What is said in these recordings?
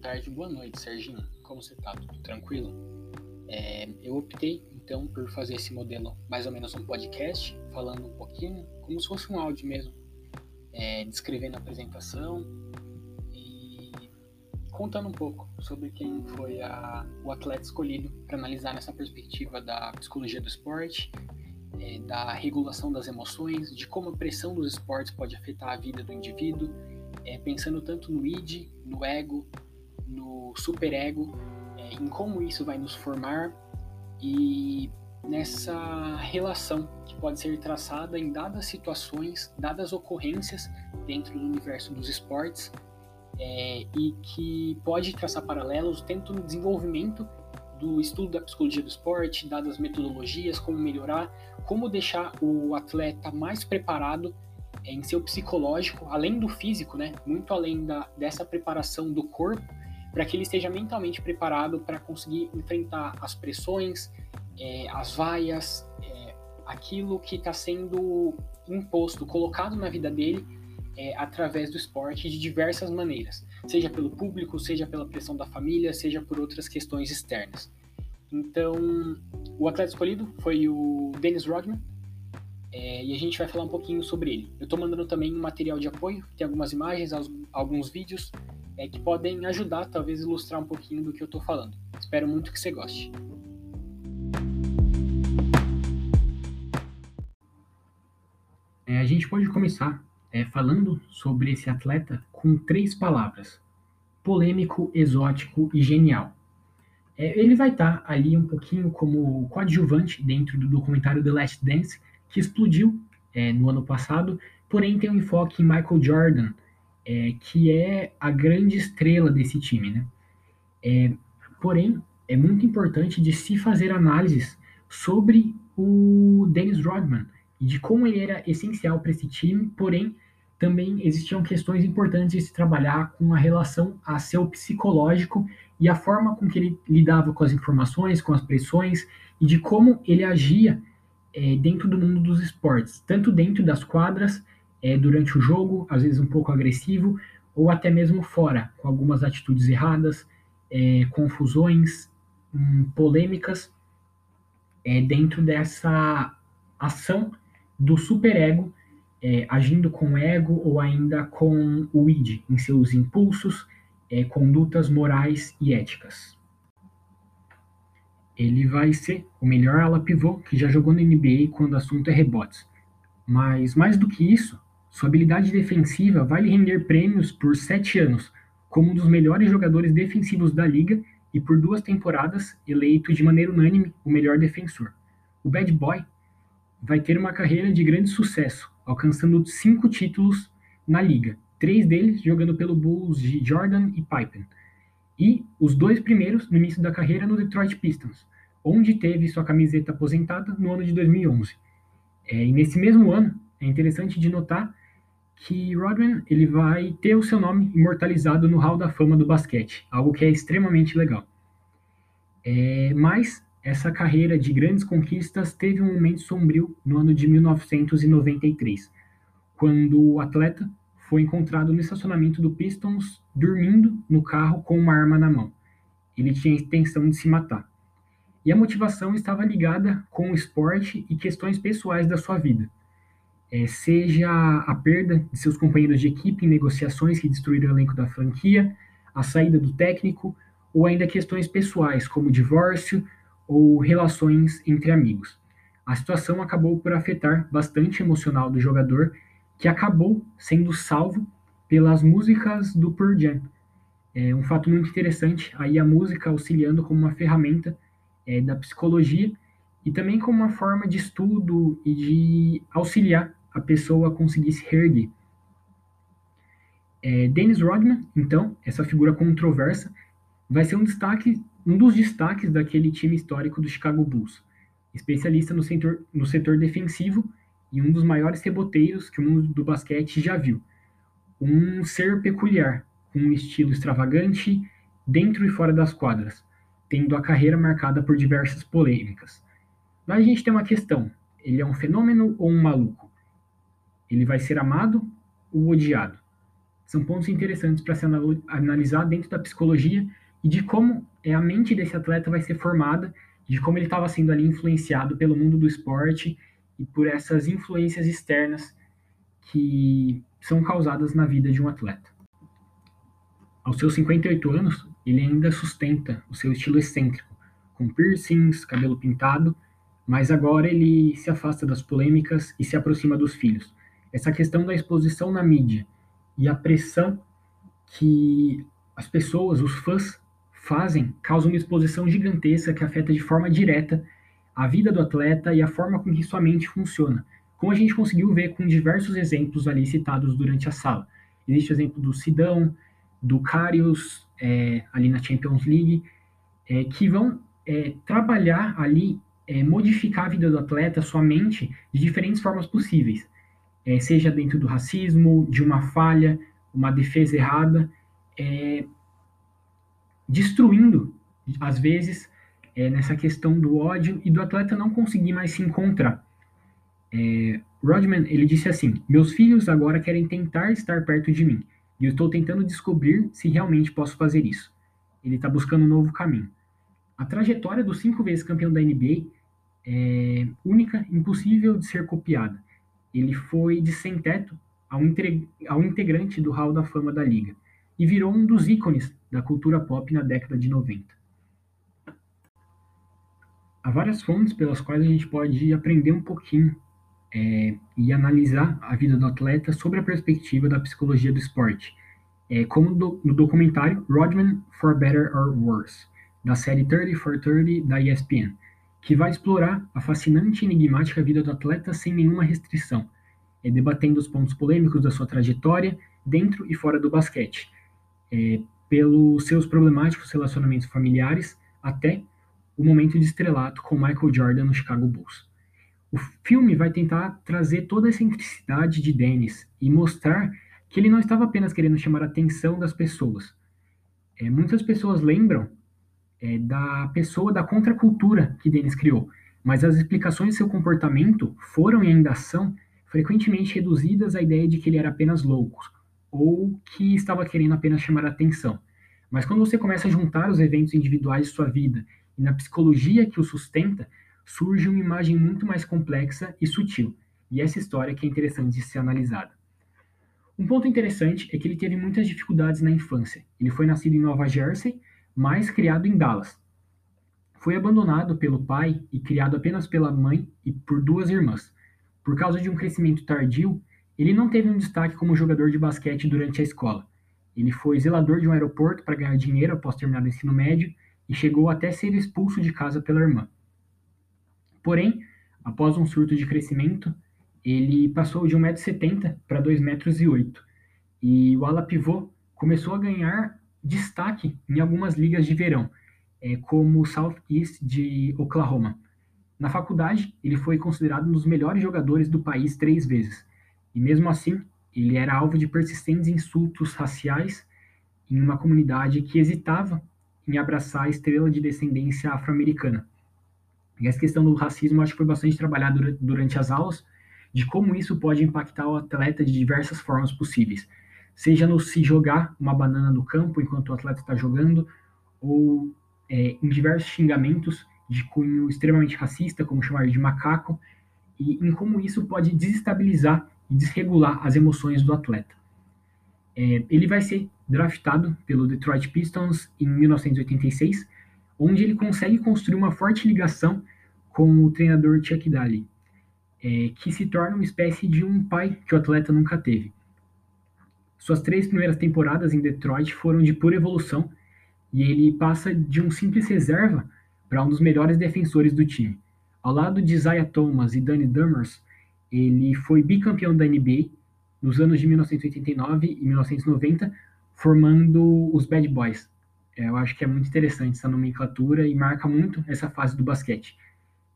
tarde, boa noite, Serginho. Como você tá? Tudo tranquilo? É, eu optei, então, por fazer esse modelo mais ou menos um podcast, falando um pouquinho, como se fosse um áudio mesmo, é, descrevendo a apresentação e contando um pouco sobre quem foi a, o atleta escolhido para analisar nessa perspectiva da psicologia do esporte, é, da regulação das emoções, de como a pressão dos esportes pode afetar a vida do indivíduo é, pensando tanto no id, no ego, no superego, é, em como isso vai nos formar e nessa relação que pode ser traçada em dadas situações, dadas ocorrências dentro do universo dos esportes é, e que pode traçar paralelos tanto no desenvolvimento do estudo da psicologia do esporte, dadas metodologias, como melhorar, como deixar o atleta mais preparado em seu psicológico, além do físico, né? Muito além da, dessa preparação do corpo, para que ele esteja mentalmente preparado para conseguir enfrentar as pressões, é, as vaias, é, aquilo que está sendo imposto, colocado na vida dele é, através do esporte de diversas maneiras, seja pelo público, seja pela pressão da família, seja por outras questões externas. Então, o atleta escolhido foi o Dennis Rodman, é, e a gente vai falar um pouquinho sobre ele. Eu estou mandando também um material de apoio, tem algumas imagens, alguns vídeos é, que podem ajudar, talvez ilustrar um pouquinho do que eu estou falando. Espero muito que você goste. É, a gente pode começar é, falando sobre esse atleta com três palavras: polêmico, exótico e genial. É, ele vai estar tá ali um pouquinho como coadjuvante dentro do documentário The Last Dance, que explodiu é, no ano passado, porém tem um enfoque em Michael Jordan, é, que é a grande estrela desse time, né? É, porém, é muito importante de se fazer análises sobre o Dennis Rodman e de como ele era essencial para esse time, porém também existiam questões importantes de se trabalhar com a relação a seu psicológico e a forma com que ele lidava com as informações, com as pressões e de como ele agia é, dentro do mundo dos esportes, tanto dentro das quadras, é, durante o jogo, às vezes um pouco agressivo, ou até mesmo fora, com algumas atitudes erradas, é, confusões, hum, polêmicas, é, dentro dessa ação do superego, é, agindo com ego ou ainda com o id, em seus impulsos, é, condutas morais e éticas ele vai ser o melhor ala pivô que já jogou na NBA quando o assunto é rebotes. Mas mais do que isso, sua habilidade defensiva vai lhe render prêmios por sete anos, como um dos melhores jogadores defensivos da liga e por duas temporadas eleito de maneira unânime o melhor defensor. O Bad Boy vai ter uma carreira de grande sucesso, alcançando cinco títulos na liga, três deles jogando pelo Bulls de Jordan e Pippen, e os dois primeiros no início da carreira no Detroit Pistons, onde teve sua camiseta aposentada no ano de 2011. É, e nesse mesmo ano, é interessante de notar que Rodman ele vai ter o seu nome imortalizado no Hall da Fama do basquete, algo que é extremamente legal. É, mas essa carreira de grandes conquistas teve um momento sombrio no ano de 1993, quando o atleta foi encontrado no estacionamento do Pistons dormindo no carro com uma arma na mão. Ele tinha a intenção de se matar e a motivação estava ligada com o esporte e questões pessoais da sua vida. É, seja a perda de seus companheiros de equipe em negociações que destruíram o elenco da franquia, a saída do técnico, ou ainda questões pessoais, como divórcio ou relações entre amigos. A situação acabou por afetar bastante o emocional do jogador, que acabou sendo salvo pelas músicas do Pearl Jam. É um fato muito interessante, aí a música auxiliando como uma ferramenta é, da psicologia e também como uma forma de estudo e de auxiliar a pessoa conseguir se reerguer. É, Dennis Rodman, então, essa figura controversa, vai ser um destaque, um dos destaques daquele time histórico do Chicago Bulls, especialista no setor, no setor defensivo e um dos maiores reboteiros que o mundo do basquete já viu. Um ser peculiar, com um estilo extravagante dentro e fora das quadras, tendo a carreira marcada por diversas polêmicas. Mas a gente tem uma questão: ele é um fenômeno ou um maluco? Ele vai ser amado ou odiado? são pontos interessantes para se analisar dentro da psicologia e de como é a mente desse atleta vai ser formada, de como ele estava sendo ali influenciado pelo mundo do esporte e por essas influências externas que são causadas na vida de um atleta. Aos seus 58 anos, ele ainda sustenta o seu estilo excêntrico, com piercings, cabelo pintado, mas agora ele se afasta das polêmicas e se aproxima dos filhos. Essa questão da exposição na mídia e a pressão que as pessoas, os fãs, fazem causa uma exposição gigantesca que afeta de forma direta a vida do atleta e a forma com que sua mente funciona, como a gente conseguiu ver com diversos exemplos ali citados durante a sala. Existe o exemplo do Sidão, do Karius, é, ali na Champions League, é, que vão é, trabalhar ali, é, modificar a vida do atleta, sua mente, de diferentes formas possíveis é, seja dentro do racismo, de uma falha, uma defesa errada, é, destruindo, às vezes, é, nessa questão do ódio e do atleta não conseguir mais se encontrar. É, Rodman, ele disse assim, meus filhos agora querem tentar estar perto de mim, e eu estou tentando descobrir se realmente posso fazer isso. Ele está buscando um novo caminho. A trajetória do cinco vezes campeão da NBA é única, impossível de ser copiada ele foi de sem-teto ao, ao integrante do Hall da Fama da Liga e virou um dos ícones da cultura pop na década de 90. Há várias fontes pelas quais a gente pode aprender um pouquinho é, e analisar a vida do atleta sobre a perspectiva da psicologia do esporte, é, como do, no documentário Rodman for Better or Worse, da série 30 for 30 da ESPN que vai explorar a fascinante e enigmática vida do atleta sem nenhuma restrição, é, debatendo os pontos polêmicos da sua trajetória dentro e fora do basquete, é, pelos seus problemáticos relacionamentos familiares até o momento de estrelato com Michael Jordan no Chicago Bulls. O filme vai tentar trazer toda a excentricidade de Dennis e mostrar que ele não estava apenas querendo chamar a atenção das pessoas. É, muitas pessoas lembram é, da pessoa da contracultura que Dennis criou, mas as explicações de seu comportamento foram e ainda são frequentemente reduzidas à ideia de que ele era apenas louco ou que estava querendo apenas chamar atenção. Mas quando você começa a juntar os eventos individuais de sua vida e na psicologia que o sustenta, surge uma imagem muito mais complexa e sutil. E essa história que é interessante de ser analisada. Um ponto interessante é que ele teve muitas dificuldades na infância. Ele foi nascido em Nova Jersey, mas criado em Dallas. Foi abandonado pelo pai e criado apenas pela mãe e por duas irmãs. Por causa de um crescimento tardio, ele não teve um destaque como jogador de basquete durante a escola. Ele foi zelador de um aeroporto para ganhar dinheiro após terminar o ensino médio e chegou até ser expulso de casa pela irmã. Porém, após um surto de crescimento, ele passou de 1,70m para 2,08m e o ala pivô começou a ganhar destaque em algumas ligas de verão, é, como o Southeast de Oklahoma. Na faculdade, ele foi considerado um dos melhores jogadores do país três vezes, e mesmo assim, ele era alvo de persistentes insultos raciais em uma comunidade que hesitava em abraçar a estrela de descendência afro-americana. E essa questão do racismo acho que foi bastante trabalhada durante as aulas, de como isso pode impactar o atleta de diversas formas possíveis seja no se jogar uma banana no campo enquanto o atleta está jogando, ou é, em diversos xingamentos de cunho extremamente racista, como chamar de macaco, e em como isso pode desestabilizar e desregular as emoções do atleta. É, ele vai ser draftado pelo Detroit Pistons em 1986, onde ele consegue construir uma forte ligação com o treinador Chuck Daly, é, que se torna uma espécie de um pai que o atleta nunca teve. Suas três primeiras temporadas em Detroit foram de pura evolução e ele passa de um simples reserva para um dos melhores defensores do time. Ao lado de Isaiah Thomas e Danny Dummers, ele foi bicampeão da NBA nos anos de 1989 e 1990, formando os Bad Boys. É, eu acho que é muito interessante essa nomenclatura e marca muito essa fase do basquete.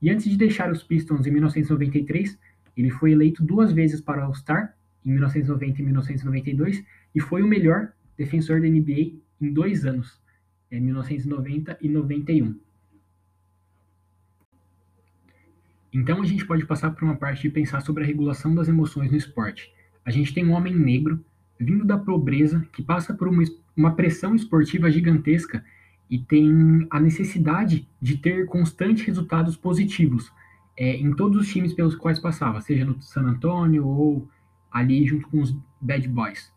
E antes de deixar os Pistons em 1993, ele foi eleito duas vezes para All-Star em 1990 e 1992 e foi o melhor defensor da NBA em dois anos, em 1990 e 91. Então a gente pode passar por uma parte de pensar sobre a regulação das emoções no esporte. A gente tem um homem negro vindo da pobreza, que passa por uma, uma pressão esportiva gigantesca e tem a necessidade de ter constantes resultados positivos é, em todos os times pelos quais passava, seja no San Antonio ou ali junto com os Bad Boys.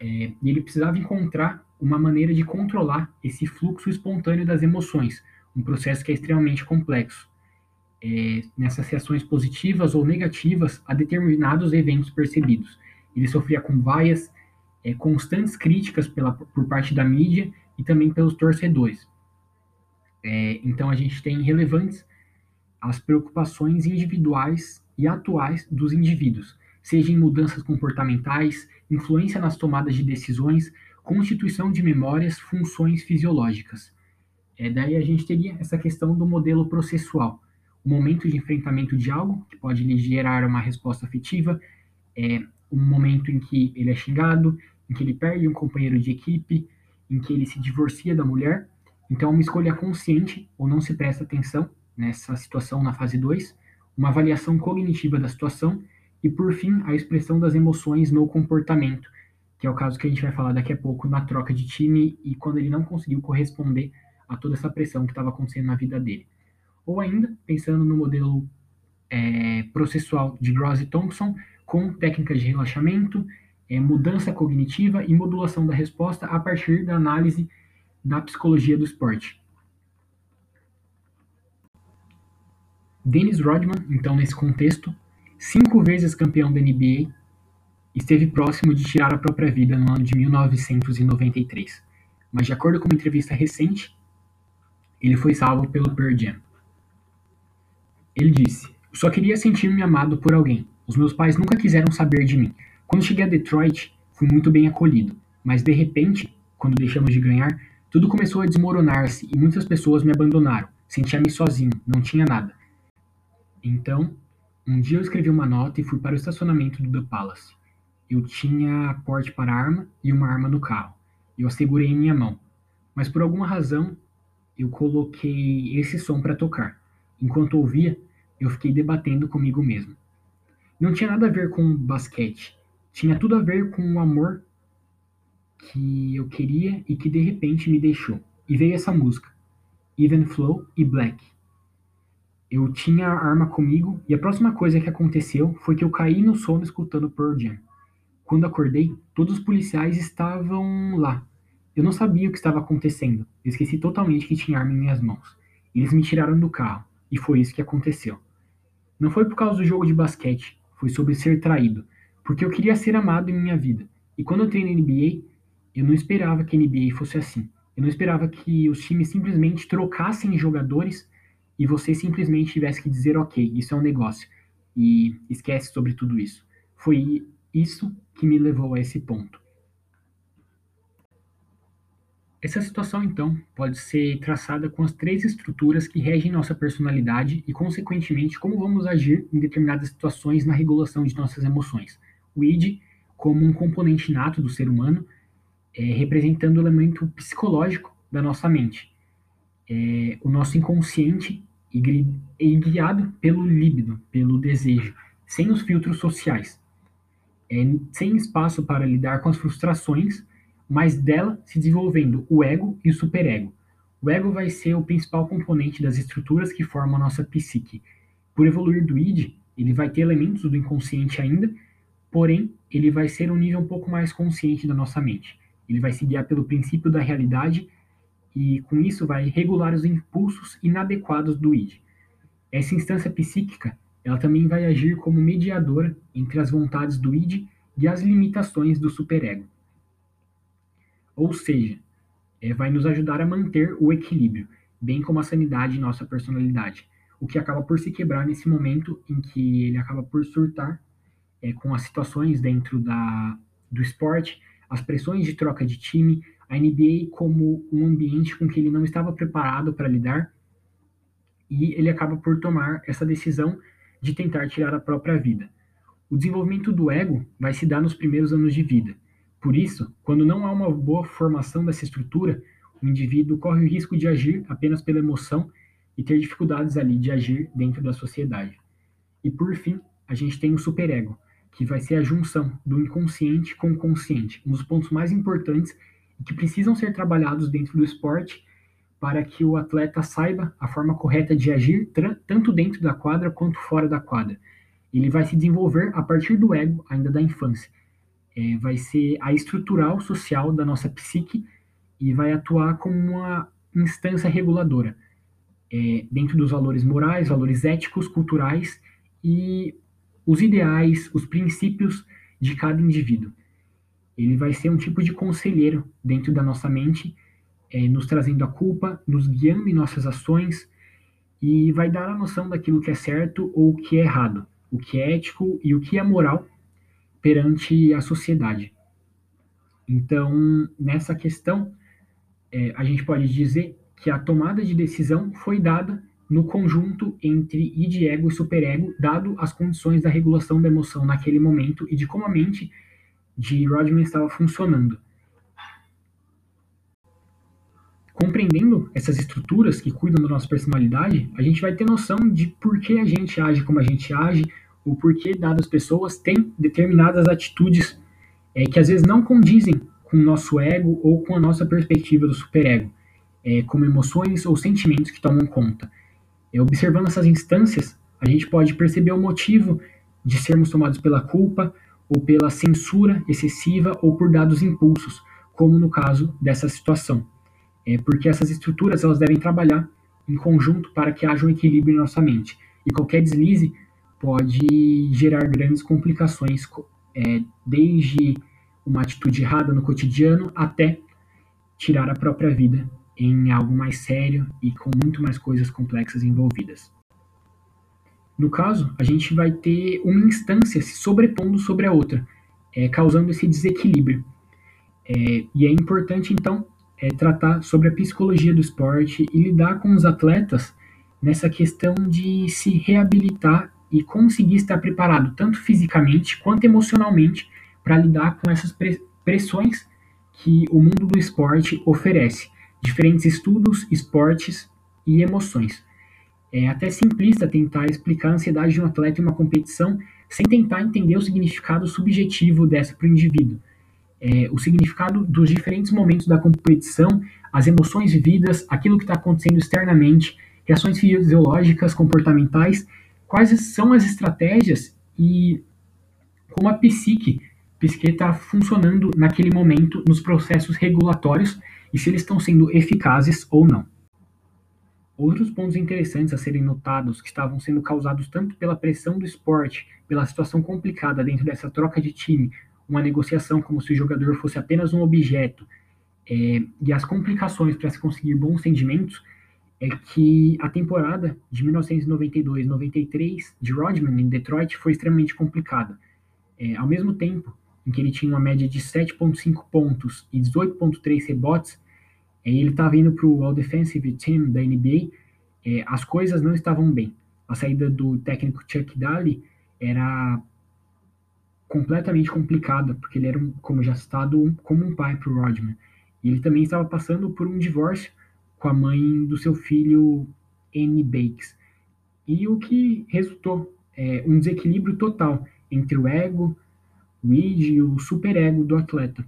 É, e ele precisava encontrar uma maneira de controlar esse fluxo espontâneo das emoções, um processo que é extremamente complexo. É, nessas reações positivas ou negativas a determinados eventos percebidos. Ele sofria com vaias, é, constantes críticas pela, por parte da mídia e também pelos torcedores. É, então a gente tem relevantes as preocupações individuais e atuais dos indivíduos, seja em mudanças comportamentais, influência nas tomadas de decisões, constituição de memórias, funções fisiológicas. É, daí a gente teria essa questão do modelo processual, o momento de enfrentamento de algo, que pode lhe gerar uma resposta afetiva, é, um momento em que ele é xingado, em que ele perde um companheiro de equipe, em que ele se divorcia da mulher. Então, uma escolha consciente ou não se presta atenção nessa situação na fase 2, uma avaliação cognitiva da situação e, por fim, a expressão das emoções no comportamento, que é o caso que a gente vai falar daqui a pouco na troca de time e quando ele não conseguiu corresponder a toda essa pressão que estava acontecendo na vida dele. Ou ainda, pensando no modelo é, processual de Gross e Thompson, com técnicas de relaxamento, é, mudança cognitiva e modulação da resposta a partir da análise da psicologia do esporte. Dennis Rodman, então, nesse contexto, cinco vezes campeão da NBA, esteve próximo de tirar a própria vida no ano de 1993. Mas, de acordo com uma entrevista recente, ele foi salvo pelo Pearl Jam. Ele disse: só queria sentir-me amado por alguém. Os meus pais nunca quiseram saber de mim. Quando cheguei a Detroit, fui muito bem acolhido. Mas, de repente, quando deixamos de ganhar, tudo começou a desmoronar-se e muitas pessoas me abandonaram. Sentia-me sozinho, não tinha nada. Então, um dia eu escrevi uma nota e fui para o estacionamento do The Palace. Eu tinha porte para arma e uma arma no carro. Eu a segurei em minha mão. Mas por alguma razão, eu coloquei esse som para tocar. Enquanto ouvia, eu fiquei debatendo comigo mesmo. Não tinha nada a ver com basquete. Tinha tudo a ver com o amor que eu queria e que de repente me deixou. E veio essa música, Even Flow e Black. Eu tinha a arma comigo e a próxima coisa que aconteceu foi que eu caí no sono escutando Pearl Jam. Quando acordei, todos os policiais estavam lá. Eu não sabia o que estava acontecendo. Eu esqueci totalmente que tinha arma em minhas mãos. Eles me tiraram do carro e foi isso que aconteceu. Não foi por causa do jogo de basquete, foi sobre ser traído, porque eu queria ser amado em minha vida. E quando eu entrei na NBA, eu não esperava que a NBA fosse assim. Eu não esperava que os times simplesmente trocassem jogadores e você simplesmente tivesse que dizer, ok, isso é um negócio, e esquece sobre tudo isso. Foi isso que me levou a esse ponto. Essa situação, então, pode ser traçada com as três estruturas que regem nossa personalidade e, consequentemente, como vamos agir em determinadas situações na regulação de nossas emoções. O id, como um componente nato do ser humano, é, representando o elemento psicológico da nossa mente. É, o nosso inconsciente e guiado pelo líbido, pelo desejo, sem os filtros sociais, é, sem espaço para lidar com as frustrações, mas dela se desenvolvendo o ego e o superego. O ego vai ser o principal componente das estruturas que formam a nossa psique. Por evoluir do id, ele vai ter elementos do inconsciente ainda, porém, ele vai ser um nível um pouco mais consciente da nossa mente. Ele vai se guiar pelo princípio da realidade e com isso vai regular os impulsos inadequados do id. Essa instância psíquica, ela também vai agir como mediadora entre as vontades do id e as limitações do superego. Ou seja, é, vai nos ajudar a manter o equilíbrio, bem como a sanidade em nossa personalidade, o que acaba por se quebrar nesse momento em que ele acaba por surtar é, com as situações dentro da, do esporte, as pressões de troca de time, a NBA como um ambiente com que ele não estava preparado para lidar e ele acaba por tomar essa decisão de tentar tirar a própria vida. O desenvolvimento do ego vai se dar nos primeiros anos de vida. Por isso, quando não há uma boa formação dessa estrutura, o indivíduo corre o risco de agir apenas pela emoção e ter dificuldades ali de agir dentro da sociedade. E por fim, a gente tem o superego, que vai ser a junção do inconsciente com o consciente, um dos pontos mais importantes que precisam ser trabalhados dentro do esporte para que o atleta saiba a forma correta de agir, tanto dentro da quadra quanto fora da quadra. Ele vai se desenvolver a partir do ego, ainda da infância. É, vai ser a estrutural social da nossa psique e vai atuar como uma instância reguladora é, dentro dos valores morais, valores éticos, culturais e os ideais, os princípios de cada indivíduo. Ele vai ser um tipo de conselheiro dentro da nossa mente, é, nos trazendo a culpa, nos guiando em nossas ações e vai dar a noção daquilo que é certo ou o que é errado, o que é ético e o que é moral perante a sociedade. Então, nessa questão, é, a gente pode dizer que a tomada de decisão foi dada no conjunto entre id, ego e superego, dado as condições da regulação da emoção naquele momento e de como a mente de Rodman estava funcionando. Compreendendo essas estruturas que cuidam da nossa personalidade, a gente vai ter noção de por que a gente age como a gente age, o porquê dadas pessoas têm determinadas atitudes é, que às vezes não condizem com o nosso ego ou com a nossa perspectiva do superego, é, como emoções ou sentimentos que tomam conta. É, observando essas instâncias, a gente pode perceber o motivo de sermos tomados pela culpa ou pela censura excessiva ou por dados impulsos, como no caso dessa situação. É porque essas estruturas elas devem trabalhar em conjunto para que haja um equilíbrio em nossa mente. E qualquer deslize pode gerar grandes complicações, é, desde uma atitude errada no cotidiano até tirar a própria vida em algo mais sério e com muito mais coisas complexas envolvidas. No caso, a gente vai ter uma instância se sobrepondo sobre a outra, é, causando esse desequilíbrio. É, e é importante, então, é, tratar sobre a psicologia do esporte e lidar com os atletas nessa questão de se reabilitar e conseguir estar preparado, tanto fisicamente quanto emocionalmente, para lidar com essas pressões que o mundo do esporte oferece. Diferentes estudos, esportes e emoções. É até simplista tentar explicar a ansiedade de um atleta em uma competição sem tentar entender o significado subjetivo dessa para o indivíduo. É, o significado dos diferentes momentos da competição, as emoções vividas, aquilo que está acontecendo externamente, reações fisiológicas, comportamentais quais são as estratégias e como a psique, psique está funcionando naquele momento nos processos regulatórios e se eles estão sendo eficazes ou não. Outros pontos interessantes a serem notados que estavam sendo causados tanto pela pressão do esporte, pela situação complicada dentro dessa troca de time, uma negociação como se o jogador fosse apenas um objeto, é, e as complicações para se conseguir bons rendimentos, é que a temporada de 1992-93 de Rodman em Detroit foi extremamente complicada. É, ao mesmo tempo em que ele tinha uma média de 7,5 pontos e 18,3 rebotes, ele estava indo para o All Defensive Team da NBA, é, as coisas não estavam bem. A saída do técnico Chuck Daly era completamente complicada, porque ele era, um, como já citado, um, como um pai para o Rodman. E ele também estava passando por um divórcio com a mãe do seu filho Annie Bakes. E o que resultou é um desequilíbrio total entre o ego, o id e o superego do atleta.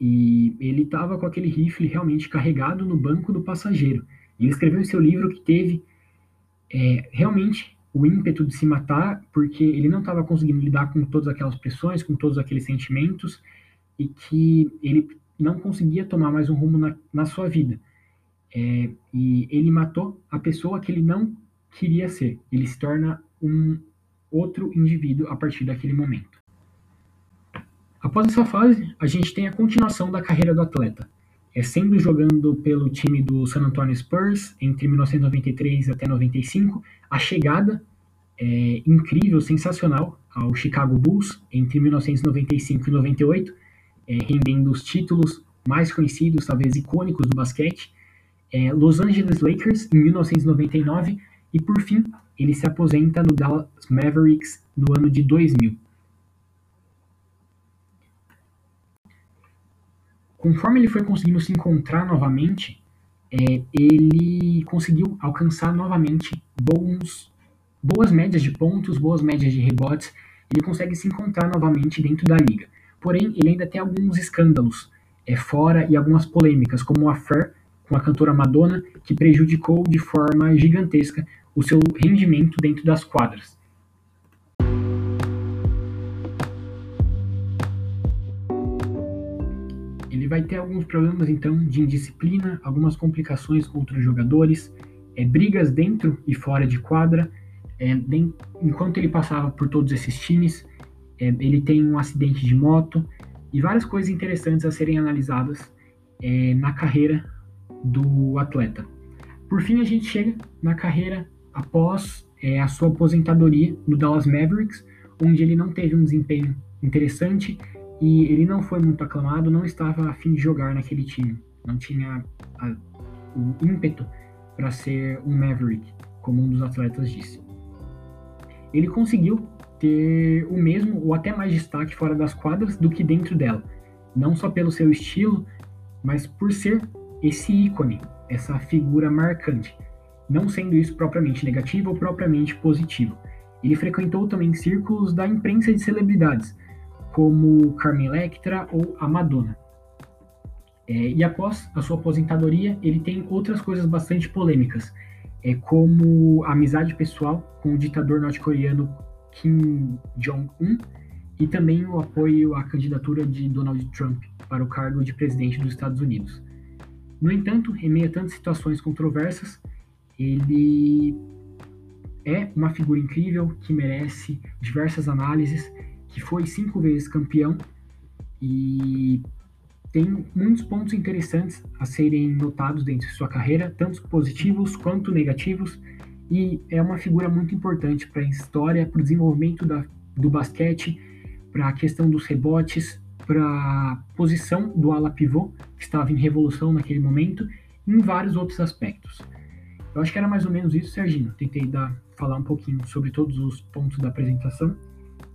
E ele estava com aquele rifle realmente carregado no banco do passageiro. Ele escreveu em seu livro que teve é, realmente o ímpeto de se matar, porque ele não estava conseguindo lidar com todas aquelas pressões, com todos aqueles sentimentos, e que ele não conseguia tomar mais um rumo na, na sua vida. É, e ele matou a pessoa que ele não queria ser. Ele se torna um outro indivíduo a partir daquele momento. Após essa fase, a gente tem a continuação da carreira do atleta, é sendo jogando pelo time do San Antonio Spurs entre 1993 até 95, a chegada é, incrível, sensacional ao Chicago Bulls entre 1995 e 98, é, rendendo os títulos mais conhecidos, talvez icônicos do basquete, é, Los Angeles Lakers em 1999 e por fim ele se aposenta no Dallas Mavericks no ano de 2000. Conforme ele foi conseguindo se encontrar novamente, é, ele conseguiu alcançar novamente bons, boas médias de pontos, boas médias de rebotes, ele consegue se encontrar novamente dentro da liga. Porém, ele ainda tem alguns escândalos é, fora e algumas polêmicas, como o affair com a cantora Madonna, que prejudicou de forma gigantesca o seu rendimento dentro das quadras. Vai ter alguns problemas então de indisciplina, algumas complicações com outros jogadores, é, brigas dentro e fora de quadra. É, enquanto ele passava por todos esses times, é, ele tem um acidente de moto e várias coisas interessantes a serem analisadas é, na carreira do atleta. Por fim, a gente chega na carreira após é, a sua aposentadoria no Dallas Mavericks, onde ele não teve um desempenho interessante e ele não foi muito aclamado, não estava a fim de jogar naquele time, não tinha a, o ímpeto para ser um Maverick, como um dos atletas disse. Ele conseguiu ter o mesmo ou até mais destaque fora das quadras do que dentro dela, não só pelo seu estilo, mas por ser esse ícone, essa figura marcante, não sendo isso propriamente negativo ou propriamente positivo. Ele frequentou também círculos da imprensa de celebridades, como Carmen Electra ou a Madonna. É, e após a sua aposentadoria, ele tem outras coisas bastante polêmicas, é, como amizade pessoal com o ditador norte-coreano Kim Jong-un e também o apoio à candidatura de Donald Trump para o cargo de presidente dos Estados Unidos. No entanto, em meio a tantas situações controversas, ele é uma figura incrível que merece diversas análises, que foi cinco vezes campeão e tem muitos pontos interessantes a serem notados dentro de sua carreira, tanto positivos quanto negativos, e é uma figura muito importante para a história, para o desenvolvimento da, do basquete, para a questão dos rebotes, para a posição do ala pivô, que estava em revolução naquele momento, e em vários outros aspectos. Eu acho que era mais ou menos isso, Serginho. Tentei dar, falar um pouquinho sobre todos os pontos da apresentação.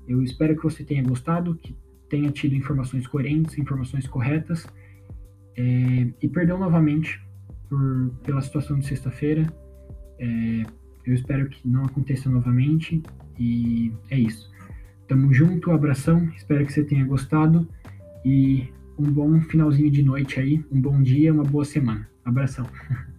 Eu espero que você tenha gostado, que tenha tido informações coerentes, informações corretas. É, e perdão novamente por, pela situação de sexta-feira. É, eu espero que não aconteça novamente. E é isso. Tamo junto, abração. Espero que você tenha gostado e um bom finalzinho de noite aí, um bom dia, uma boa semana. Abração.